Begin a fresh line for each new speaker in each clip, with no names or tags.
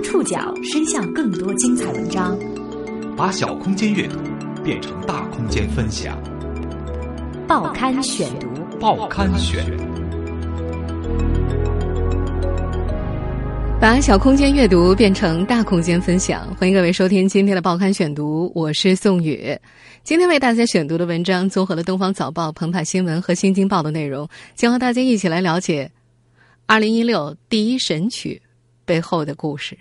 将触角伸向更多精彩文章，
把小空间阅读变成大空间分享。
报刊选读，
报刊选，
把小空间阅读变成大空间分享。欢迎各位收听今天的报刊选读，我是宋宇。今天为大家选读的文章综合了《东方早报》、澎湃新闻和《新京报》的内容，将和大家一起来了解二零一六第一神曲背后的故事。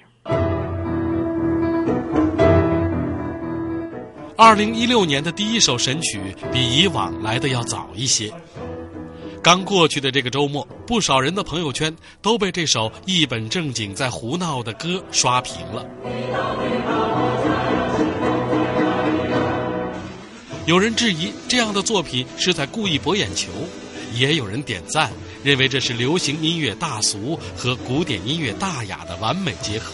二零一六年的第一首神曲比以往来的要早一些。刚过去的这个周末，不少人的朋友圈都被这首一本正经在胡闹的歌刷屏了。有人质疑这样的作品是在故意博眼球，也有人点赞，认为这是流行音乐大俗和古典音乐大雅的完美结合。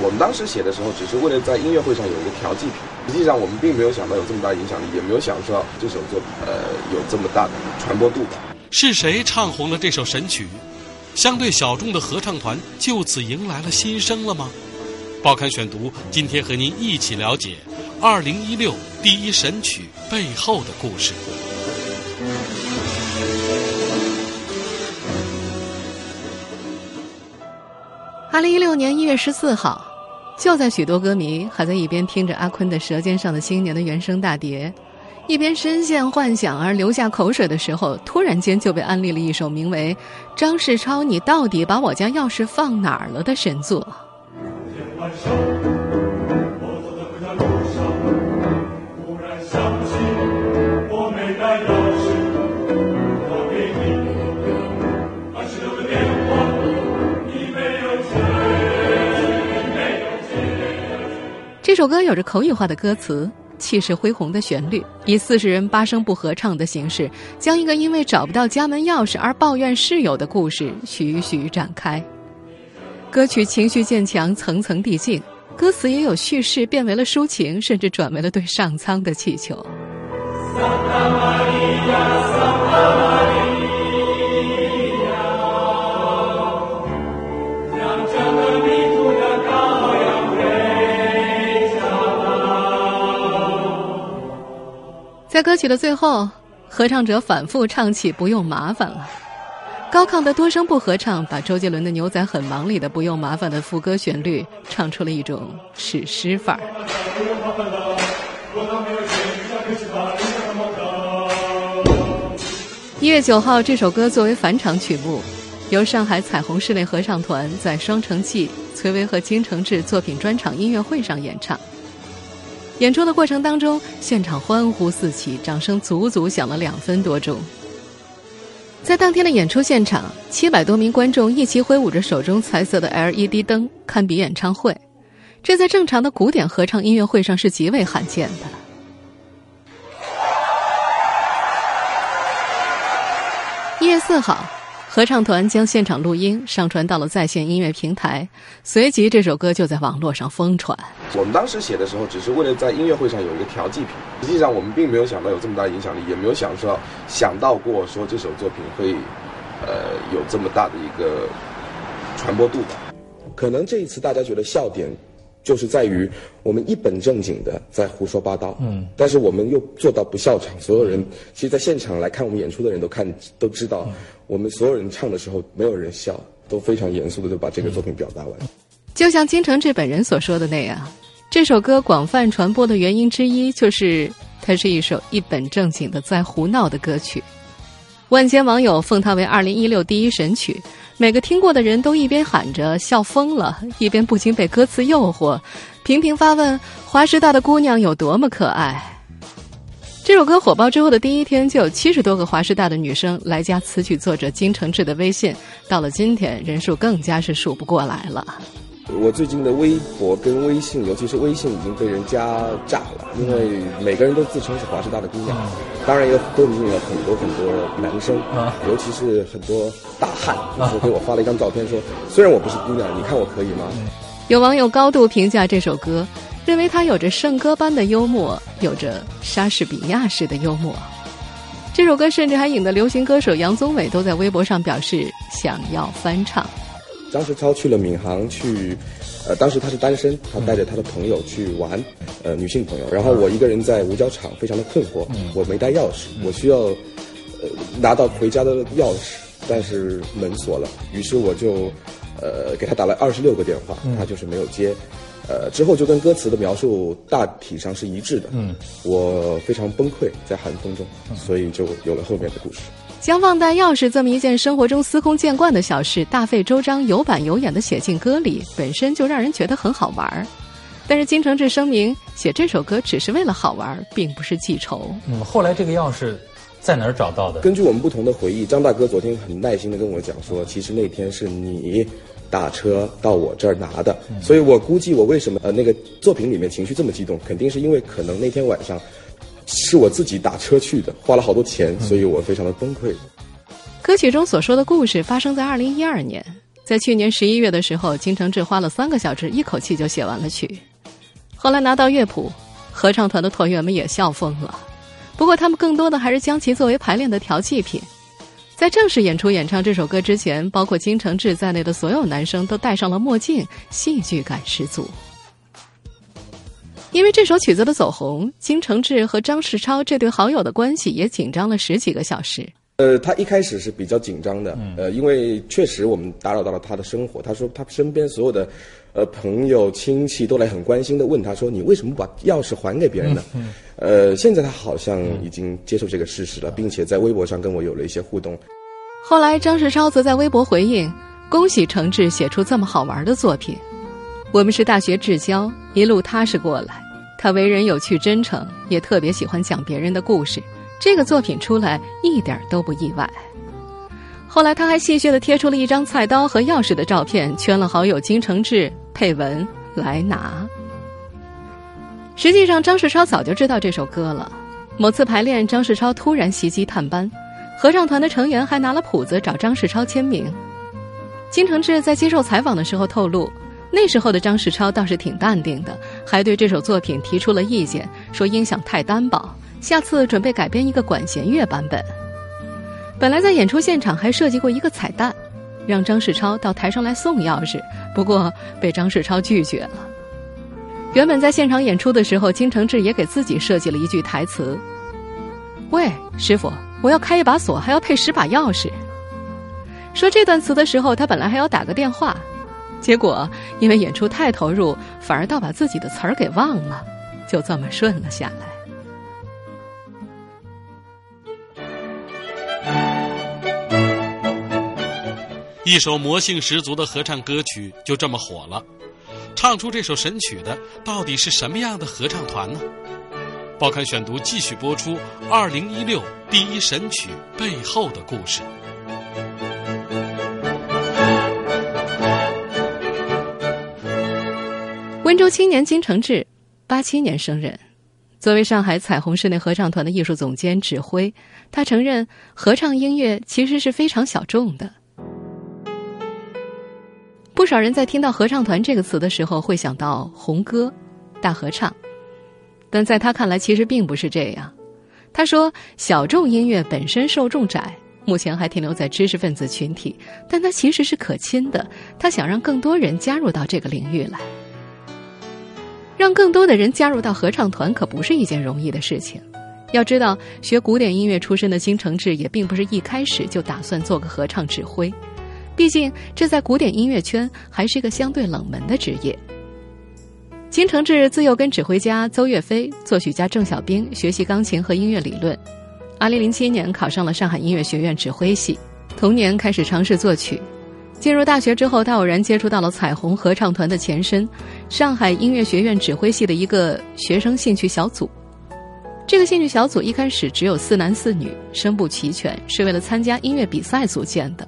我们当时写的时候，只是为了在音乐会上有一个调剂品。实际上，我们并没有想到有这么大影响力，也没有想到这首作品呃有这么大的传播度吧。
是谁唱红了这首神曲？相对小众的合唱团就此迎来了新生了吗？报刊选读今天和您一起了解二零一六第一神曲背后的故事。
二零一六年一月十四号，就在许多歌迷还在一边听着阿坤的《舌尖上的新年》的原声大碟，一边深陷幻想而流下口水的时候，突然间就被安利了一首名为《张世超，你到底把我家钥匙放哪儿了》的神作。这首歌有着口语化的歌词，气势恢宏的旋律，以四十人八声部合唱的形式，将一个因为找不到家门钥匙而抱怨室友的故事徐徐展开。歌曲情绪渐强，层层递进，歌词也有叙事变为了抒情，甚至转为了对上苍的祈求。曲的最后，合唱者反复唱起“不用麻烦了”，高亢的多声部合唱把周杰伦的《牛仔很忙》里的“不用麻烦”的副歌旋律唱出了一种史诗范儿。一月九号，这首歌作为返场曲目，由上海彩虹室内合唱团在双城记、崔巍和金承志作品专场音乐会上演唱。演出的过程当中，现场欢呼四起，掌声足足响了两分多钟。在当天的演出现场，七百多名观众一起挥舞着手中彩色的 LED 灯，堪比演唱会。这在正常的古典合唱音乐会上是极为罕见的。一月四号。合唱团将现场录音上传到了在线音乐平台，随即这首歌就在网络上疯传。
我们当时写的时候，只是为了在音乐会上有一个调剂品。实际上，我们并没有想到有这么大影响力，也没有想说想到过说这首作品会，呃，有这么大的一个传播度吧。可能这一次大家觉得笑点。就是在于我们一本正经的在胡说八道，嗯，但是我们又做到不笑场。所有人其实，在现场来看我们演出的人都看都知道，我们所有人唱的时候没有人笑，都非常严肃的就把这个作品表达完。
就像金承志本人所说的那样，这首歌广泛传播的原因之一，就是它是一首一本正经的在胡闹的歌曲。万千网友奉它为二零一六第一神曲。每个听过的人都一边喊着笑疯了，一边不禁被歌词诱惑，频频发问：华师大的姑娘有多么可爱？这首歌火爆之后的第一天，就有七十多个华师大的女生来加词曲作者金承志的微信。到了今天，人数更加是数不过来了。
我最近的微博跟微信，尤其是微信已经被人加炸了，因为每个人都自称是华师大的姑娘，当然也都里面有很多很多男生，尤其是很多大汉，就给我发了一张照片，说虽然我不是姑娘，你看我可以吗？
有网友高度评价这首歌，认为他有着圣歌般的幽默，有着莎士比亚式的幽默。这首歌甚至还引得流行歌手杨宗纬都在微博上表示想要翻唱。
张世超去了闵行去，呃，当时他是单身，他带着他的朋友去玩，呃，女性朋友。然后我一个人在五角场，非常的困惑，我没带钥匙，我需要呃拿到回家的钥匙，但是门锁了，于是我就呃给他打了二十六个电话，他就是没有接。呃，之后就跟歌词的描述大体上是一致的。嗯，我非常崩溃在寒风中，所以就有了后面的故事。
将忘带钥匙这么一件生活中司空见惯的小事，大费周章、有板有眼的写进歌里，本身就让人觉得很好玩儿。但是金承志声明，写这首歌只是为了好玩，并不是记仇。
嗯，后来这个钥匙在哪儿找到的？
根据我们不同的回忆，张大哥昨天很耐心的跟我讲说，其实那天是你。打车到我这儿拿的，所以我估计我为什么呃那个作品里面情绪这么激动，肯定是因为可能那天晚上是我自己打车去的，花了好多钱，所以我非常的崩溃。
歌曲中所说的故事发生在二零一二年，在去年十一月的时候，金承志花了三个小时一口气就写完了曲。后来拿到乐谱，合唱团的团员们也笑疯了，不过他们更多的还是将其作为排练的调剂品。在正式演出演唱这首歌之前，包括金承志在内的所有男生都戴上了墨镜，戏剧感十足。因为这首曲子的走红，金承志和张世超这对好友的关系也紧张了十几个小时。
呃，他一开始是比较紧张的，呃，因为确实我们打扰到了他的生活。他说他身边所有的呃朋友亲戚都来很关心的问他说：“你为什么把钥匙还给别人呢？”呃，现在他好像已经接受这个事实了，并且在微博上跟我有了一些互动。
后来，张世超则在微博回应：“恭喜程志写出这么好玩的作品。我们是大学至交，一路踏实过来。他为人有趣真诚，也特别喜欢讲别人的故事。这个作品出来一点都不意外。”后来，他还戏谑的贴出了一张菜刀和钥匙的照片，圈了好友金承志，配文“来拿”。实际上，张世超早就知道这首歌了。某次排练，张世超突然袭击探班。合唱团的成员还拿了谱子找张世超签名。金承志在接受采访的时候透露，那时候的张世超倒是挺淡定的，还对这首作品提出了意见，说音响太单薄，下次准备改编一个管弦乐版本。本来在演出现场还设计过一个彩蛋，让张世超到台上来送钥匙，不过被张世超拒绝了。原本在现场演出的时候，金承志也给自己设计了一句台词：“喂，师傅。”我要开一把锁，还要配十把钥匙。说这段词的时候，他本来还要打个电话，结果因为演出太投入，反而倒把自己的词儿给忘了，就这么顺了下来。
一首魔性十足的合唱歌曲就这么火了，唱出这首神曲的到底是什么样的合唱团呢？报刊选读继续播出二零一六第一神曲背后的故事。
温州青年金承志，八七年生人，作为上海彩虹室内合唱团的艺术总监指挥，他承认合唱音乐其实是非常小众的。不少人在听到合唱团这个词的时候，会想到红歌、大合唱。但在他看来，其实并不是这样。他说：“小众音乐本身受众窄，目前还停留在知识分子群体，但它其实是可亲的。他想让更多人加入到这个领域来，让更多的人加入到合唱团，可不是一件容易的事情。要知道，学古典音乐出身的金承志也并不是一开始就打算做个合唱指挥，毕竟这在古典音乐圈还是一个相对冷门的职业。”金承志自幼跟指挥家邹岳飞、作曲家郑小冰学习钢琴和音乐理论。2007年考上了上海音乐学院指挥系，同年开始尝试作曲。进入大学之后，他偶然接触到了彩虹合唱团的前身——上海音乐学院指挥系的一个学生兴趣小组。这个兴趣小组一开始只有四男四女，声部齐全，是为了参加音乐比赛组建的。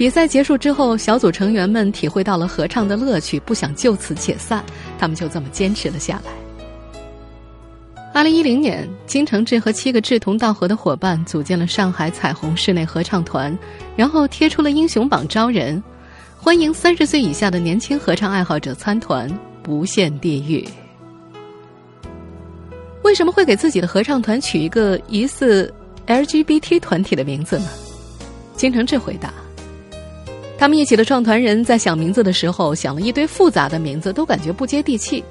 比赛结束之后，小组成员们体会到了合唱的乐趣，不想就此解散，他们就这么坚持了下来。二零一零年，金承志和七个志同道合的伙伴组建了上海彩虹室内合唱团，然后贴出了英雄榜招人，欢迎三十岁以下的年轻合唱爱好者参团，不限地域。为什么会给自己的合唱团取一个疑似 LGBT 团体的名字呢？金承志回答。他们一起的创团人在想名字的时候，想了一堆复杂的名字，都感觉不接地气。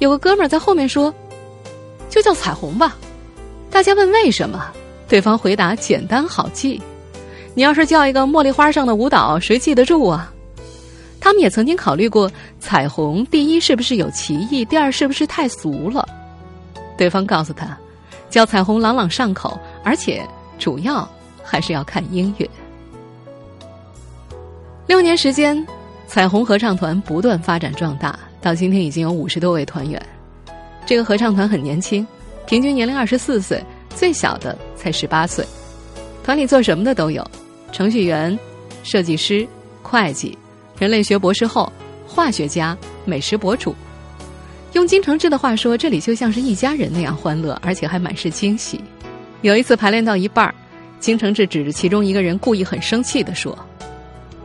有个哥们儿在后面说：“就叫彩虹吧。”大家问为什么，对方回答：“简单好记。你要是叫一个茉莉花上的舞蹈，谁记得住啊？”他们也曾经考虑过，彩虹第一是不是有歧义，第二是不是太俗了。对方告诉他，叫彩虹朗朗上口，而且主要还是要看音乐。六年时间，彩虹合唱团不断发展壮大，到今天已经有五十多位团员。这个合唱团很年轻，平均年龄二十四岁，最小的才十八岁。团里做什么的都有：程序员、设计师、会计、人类学博士后、化学家、美食博主。用金承志的话说，这里就像是一家人那样欢乐，而且还满是惊喜。有一次排练到一半，金承志指着其中一个人，故意很生气地说。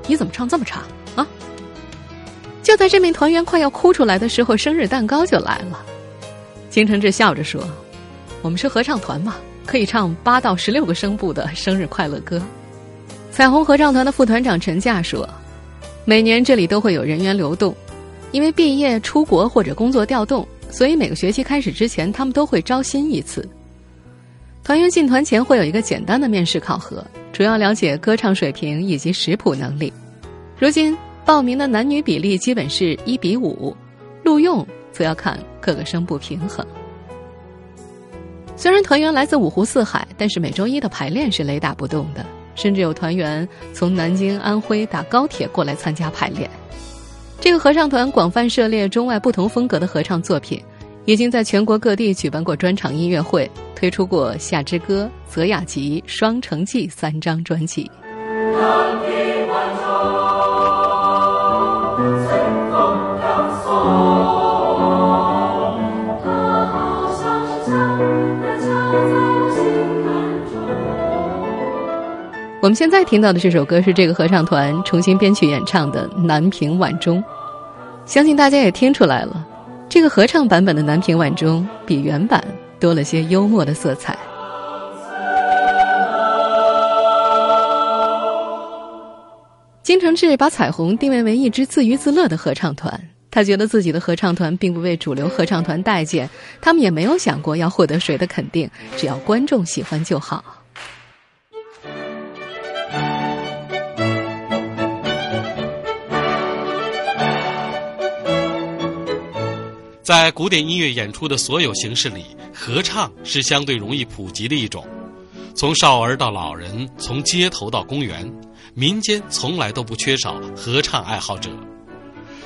你怎么唱这么差啊？就在这名团员快要哭出来的时候，生日蛋糕就来了。金承志笑着说：“我们是合唱团嘛，可以唱八到十六个声部的生日快乐歌。”彩虹合唱团的副团长陈架说：“每年这里都会有人员流动，因为毕业、出国或者工作调动，所以每个学期开始之前，他们都会招新一次。团员进团前会有一个简单的面试考核。”主要了解歌唱水平以及识谱能力。如今报名的男女比例基本是一比五，录用则要看各个声部平衡。虽然团员来自五湖四海，但是每周一的排练是雷打不动的，甚至有团员从南京、安徽打高铁过来参加排练。这个合唱团广泛涉猎中外不同风格的合唱作品，已经在全国各地举办过专场音乐会。推出过《夏之歌》《泽雅集》《双城记》三张专辑。我们现在听到的这首歌是这个合唱团重新编曲演唱的《南屏晚钟》，相信大家也听出来了，这个合唱版本的《南屏晚钟》比原版。多了些幽默的色彩。金承志把彩虹定位为一支自娱自乐的合唱团，他觉得自己的合唱团并不为主流合唱团待见，他们也没有想过要获得谁的肯定，只要观众喜欢就好。
在古典音乐演出的所有形式里，合唱是相对容易普及的一种。从少儿到老人，从街头到公园，民间从来都不缺少合唱爱好者。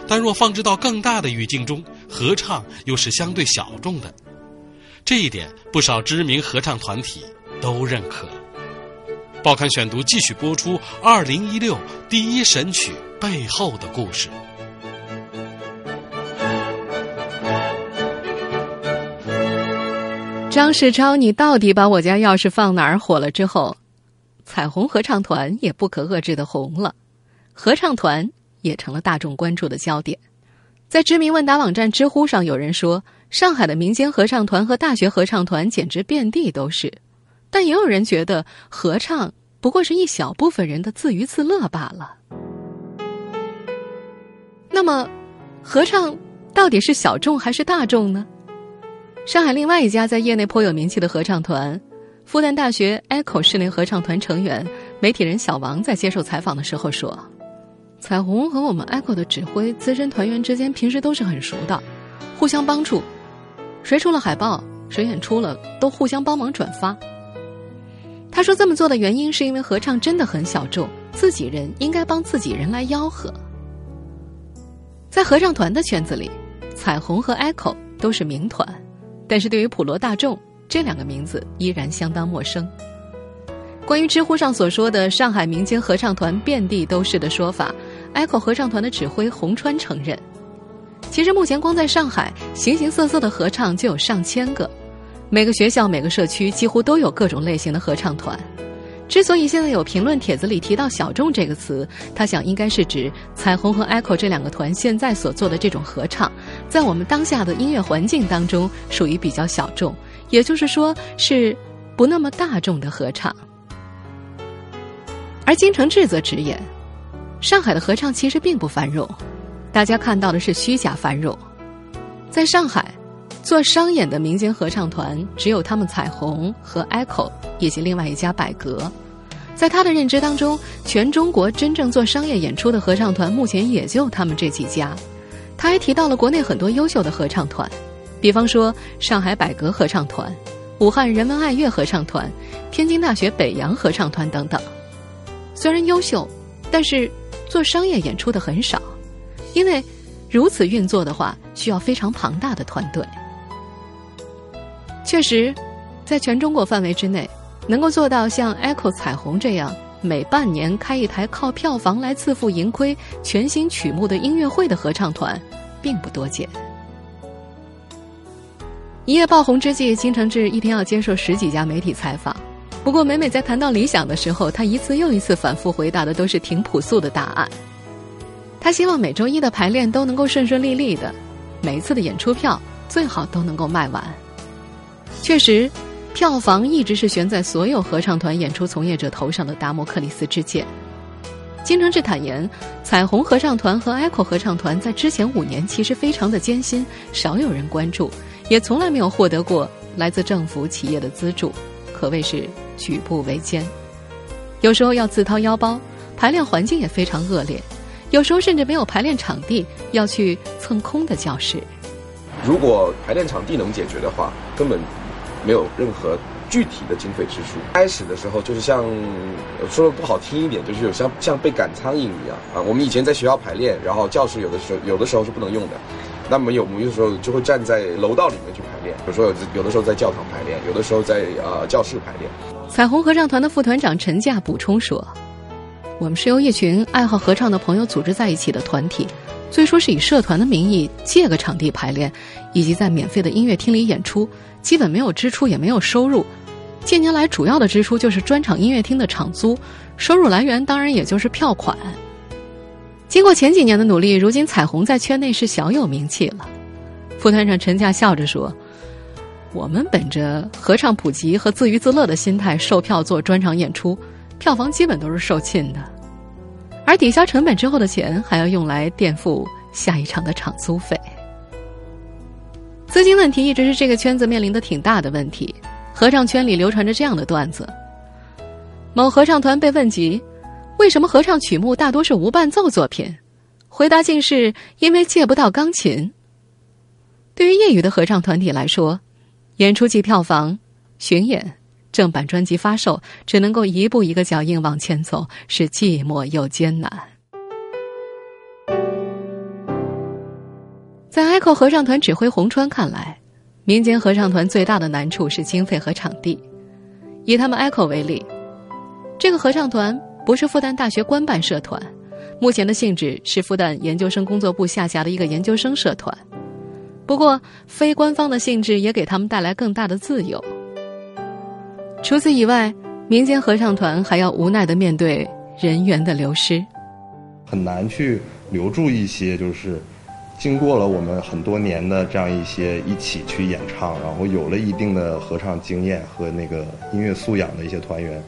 但若放置到更大的语境中，合唱又是相对小众的。这一点，不少知名合唱团体都认可。报刊选读继续播出二零一六第一神曲背后的故事。
张世超，你到底把我家钥匙放哪儿？火了之后，彩虹合唱团也不可遏制的红了，合唱团也成了大众关注的焦点。在知名问答网站知乎上，有人说上海的民间合唱团和大学合唱团简直遍地都是，但也有人觉得合唱不过是一小部分人的自娱自乐罢了。那么，合唱到底是小众还是大众呢？上海另外一家在业内颇有名气的合唱团——复旦大学 Echo 室内合唱团成员、媒体人小王在接受采访的时候说：“彩虹和我们 Echo 的指挥资深团员之间平时都是很熟的，互相帮助，谁出了海报，谁演出了，都互相帮忙转发。”他说：“这么做的原因是因为合唱真的很小众，自己人应该帮自己人来吆喝。”在合唱团的圈子里，彩虹和 Echo 都是名团。但是对于普罗大众，这两个名字依然相当陌生。关于知乎上所说的上海民间合唱团遍地都是的说法，Echo 合唱团的指挥洪川承认，其实目前光在上海，形形色色的合唱就有上千个，每个学校、每个社区几乎都有各种类型的合唱团。之所以现在有评论帖子里提到“小众”这个词，他想应该是指彩虹和 Echo 这两个团现在所做的这种合唱，在我们当下的音乐环境当中属于比较小众，也就是说是不那么大众的合唱。而金承志则直言，上海的合唱其实并不繁荣，大家看到的是虚假繁荣。在上海，做商演的民间合唱团只有他们彩虹和 Echo 以及另外一家百格。在他的认知当中，全中国真正做商业演出的合唱团目前也就他们这几家。他还提到了国内很多优秀的合唱团，比方说上海百格合唱团、武汉人文爱乐合唱团、天津大学北洋合唱团等等。虽然优秀，但是。做商业演出的很少，因为如此运作的话，需要非常庞大的团队。确实，在全中国范围之内，能够做到像 Echo 彩虹这样每半年开一台靠票房来自负盈亏、全新曲目的音乐会的合唱团，并不多见。一夜爆红之际，金承志一天要接受十几家媒体采访。不过，每每在谈到理想的时候，他一次又一次反复回答的都是挺朴素的答案。他希望每周一的排练都能够顺顺利利的，每一次的演出票最好都能够卖完。确实，票房一直是悬在所有合唱团演出从业者头上的达摩克里斯之剑。金承志坦言，彩虹合唱团和 Echo 合唱团在之前五年其实非常的艰辛，少有人关注，也从来没有获得过来自政府企业的资助，可谓是。举步维艰，有时候要自掏腰包，排练环境也非常恶劣，有时候甚至没有排练场地，要去蹭空的教室。
如果排练场地能解决的话，根本没有任何具体的经费支出。开始的时候就是像说的不好听一点，就是有像像被赶苍蝇一样啊。我们以前在学校排练，然后教室有的时候有的时候是不能用的。那么有，有的时候就会站在楼道里面去排练，比如说有有的时候在教堂排练，有的时候在呃教室排练。
彩虹合唱团的副团长陈架补充说：“我们是由一群爱好合唱的朋友组织在一起的团体，最初是以社团的名义借个场地排练，以及在免费的音乐厅里演出，基本没有支出也没有收入。近年来主要的支出就是专场音乐厅的场租，收入来源当然也就是票款。”经过前几年的努力，如今彩虹在圈内是小有名气了。副团长陈佳笑着说：“我们本着合唱普及和自娱自乐的心态，售票做专场演出，票房基本都是售罄的。而抵消成本之后的钱，还要用来垫付下一场的场租费。资金问题一直是这个圈子面临的挺大的问题。合唱圈里流传着这样的段子：某合唱团被问及。”为什么合唱曲目大多是无伴奏作品？回答竟是因为借不到钢琴。对于业余的合唱团体来说，演出及票房、巡演、正版专辑发售，只能够一步一个脚印往前走，是寂寞又艰难。在 Echo 合唱团指挥洪川看来，民间合唱团最大的难处是经费和场地。以他们 Echo 为例，这个合唱团。不是复旦大学官办社团，目前的性质是复旦研究生工作部下辖的一个研究生社团。不过，非官方的性质也给他们带来更大的自由。除此以外，民间合唱团还要无奈的面对人员的流失，
很难去留住一些就是经过了我们很多年的这样一些一起去演唱，然后有了一定的合唱经验和那个音乐素养的一些团员。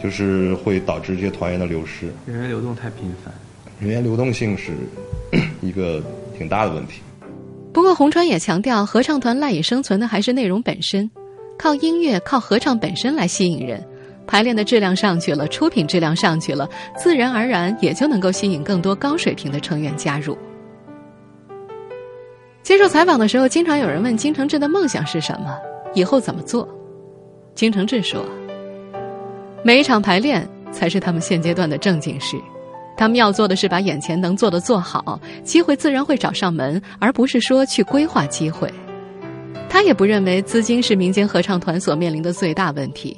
就是会导致这些团员的流失，
人员流动太频繁，
人员流动性是 一个挺大的问题。
不过，红川也强调，合唱团赖以生存的还是内容本身，靠音乐、靠合唱本身来吸引人，排练的质量上去了，出品质量上去了，自然而然也就能够吸引更多高水平的成员加入。接受采访的时候，经常有人问金承志的梦想是什么，以后怎么做？金承志说。每一场排练才是他们现阶段的正经事，他们要做的是把眼前能做的做好，机会自然会找上门，而不是说去规划机会。他也不认为资金是民间合唱团所面临的最大问题。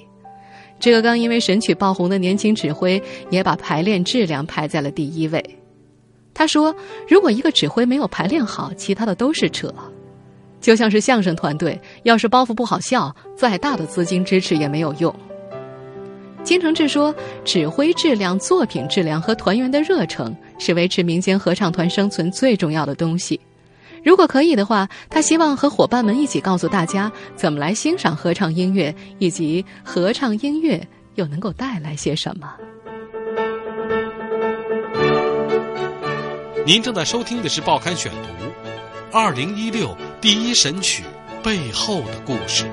这个刚因为神曲爆红的年轻指挥，也把排练质量排在了第一位。他说：“如果一个指挥没有排练好，其他的都是扯。就像是相声团队，要是包袱不好笑，再大的资金支持也没有用。”金承志说：“指挥质量、作品质量和团员的热诚是维持民间合唱团生存最重要的东西。如果可以的话，他希望和伙伴们一起告诉大家怎么来欣赏合唱音乐，以及合唱音乐又能够带来些什么。”
您正在收听的是《报刊选读》，二零一六第一神曲背后的故事。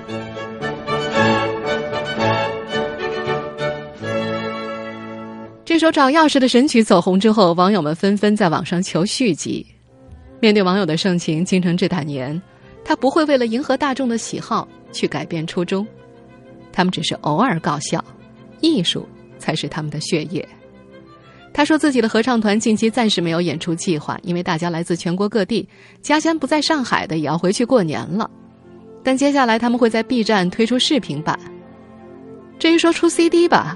这首找钥匙的神曲走红之后，网友们纷纷在网上求续集。面对网友的盛情，金承志坦言，他不会为了迎合大众的喜好去改变初衷，他们只是偶尔搞笑，艺术才是他们的血液。他说自己的合唱团近期暂时没有演出计划，因为大家来自全国各地，家乡不在上海的也要回去过年了。但接下来他们会在 B 站推出视频版。至于说出 CD 吧，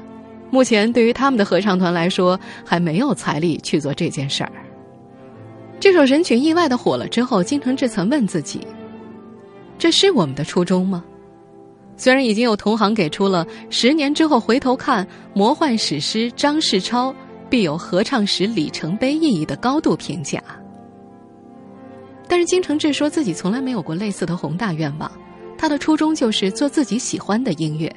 目前对于他们的合唱团来说，还没有财力去做这件事儿。这首神曲意外的火了之后，金承志曾问自己：“这是我们的初衷吗？”虽然已经有同行给出了十年之后回头看魔幻史诗张世超。必有合唱史里程碑意义的高度评价，但是金承志说自己从来没有过类似的宏大愿望，他的初衷就是做自己喜欢的音乐。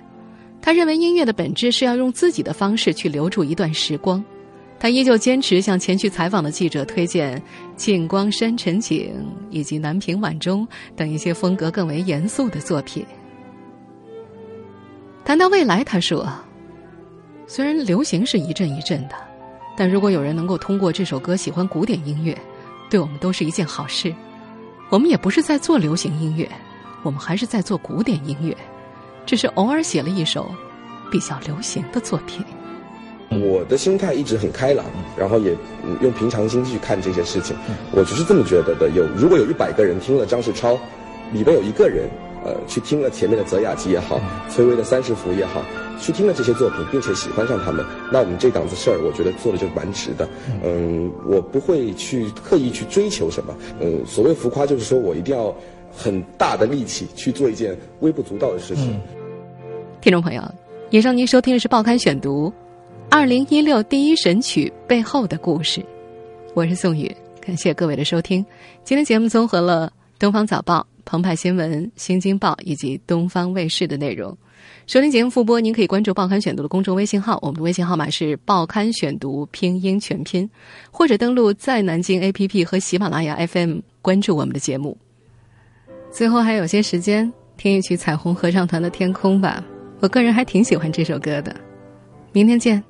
他认为音乐的本质是要用自己的方式去留住一段时光。他依旧坚持向前去采访的记者推荐《静光山晨景》以及《南屏晚钟》等一些风格更为严肃的作品。谈到未来，他说：“虽然流行是一阵一阵的。”但如果有人能够通过这首歌喜欢古典音乐，对我们都是一件好事。我们也不是在做流行音乐，我们还是在做古典音乐，只是偶尔写了一首比较流行的作品。
我的心态一直很开朗，然后也用平常心去看这些事情。我就是这么觉得的。有如果有一百个人听了张世超，里边有一个人。呃，去听了前面的《泽雅集》也好，崔巍的《三十幅》也好，去听了这些作品，并且喜欢上他们，那我们这档子事儿，我觉得做的就蛮值的。嗯，我不会去刻意去追求什么。嗯，所谓浮夸，就是说我一定要很大的力气去做一件微不足道的事情。
听众朋友，以上您收听的是《报刊选读》，二零一六第一神曲背后的故事。我是宋宇，感谢各位的收听。今天节目综合了《东方早报》。澎湃新闻、新京报以及东方卫视的内容。收听节目复播，您可以关注《报刊选读》的公众微信号，我们的微信号码是“报刊选读”拼音全拼，或者登录在南京 APP 和喜马拉雅 FM 关注我们的节目。最后还有些时间，听一曲彩虹合唱团的《天空》吧。我个人还挺喜欢这首歌的。明天见。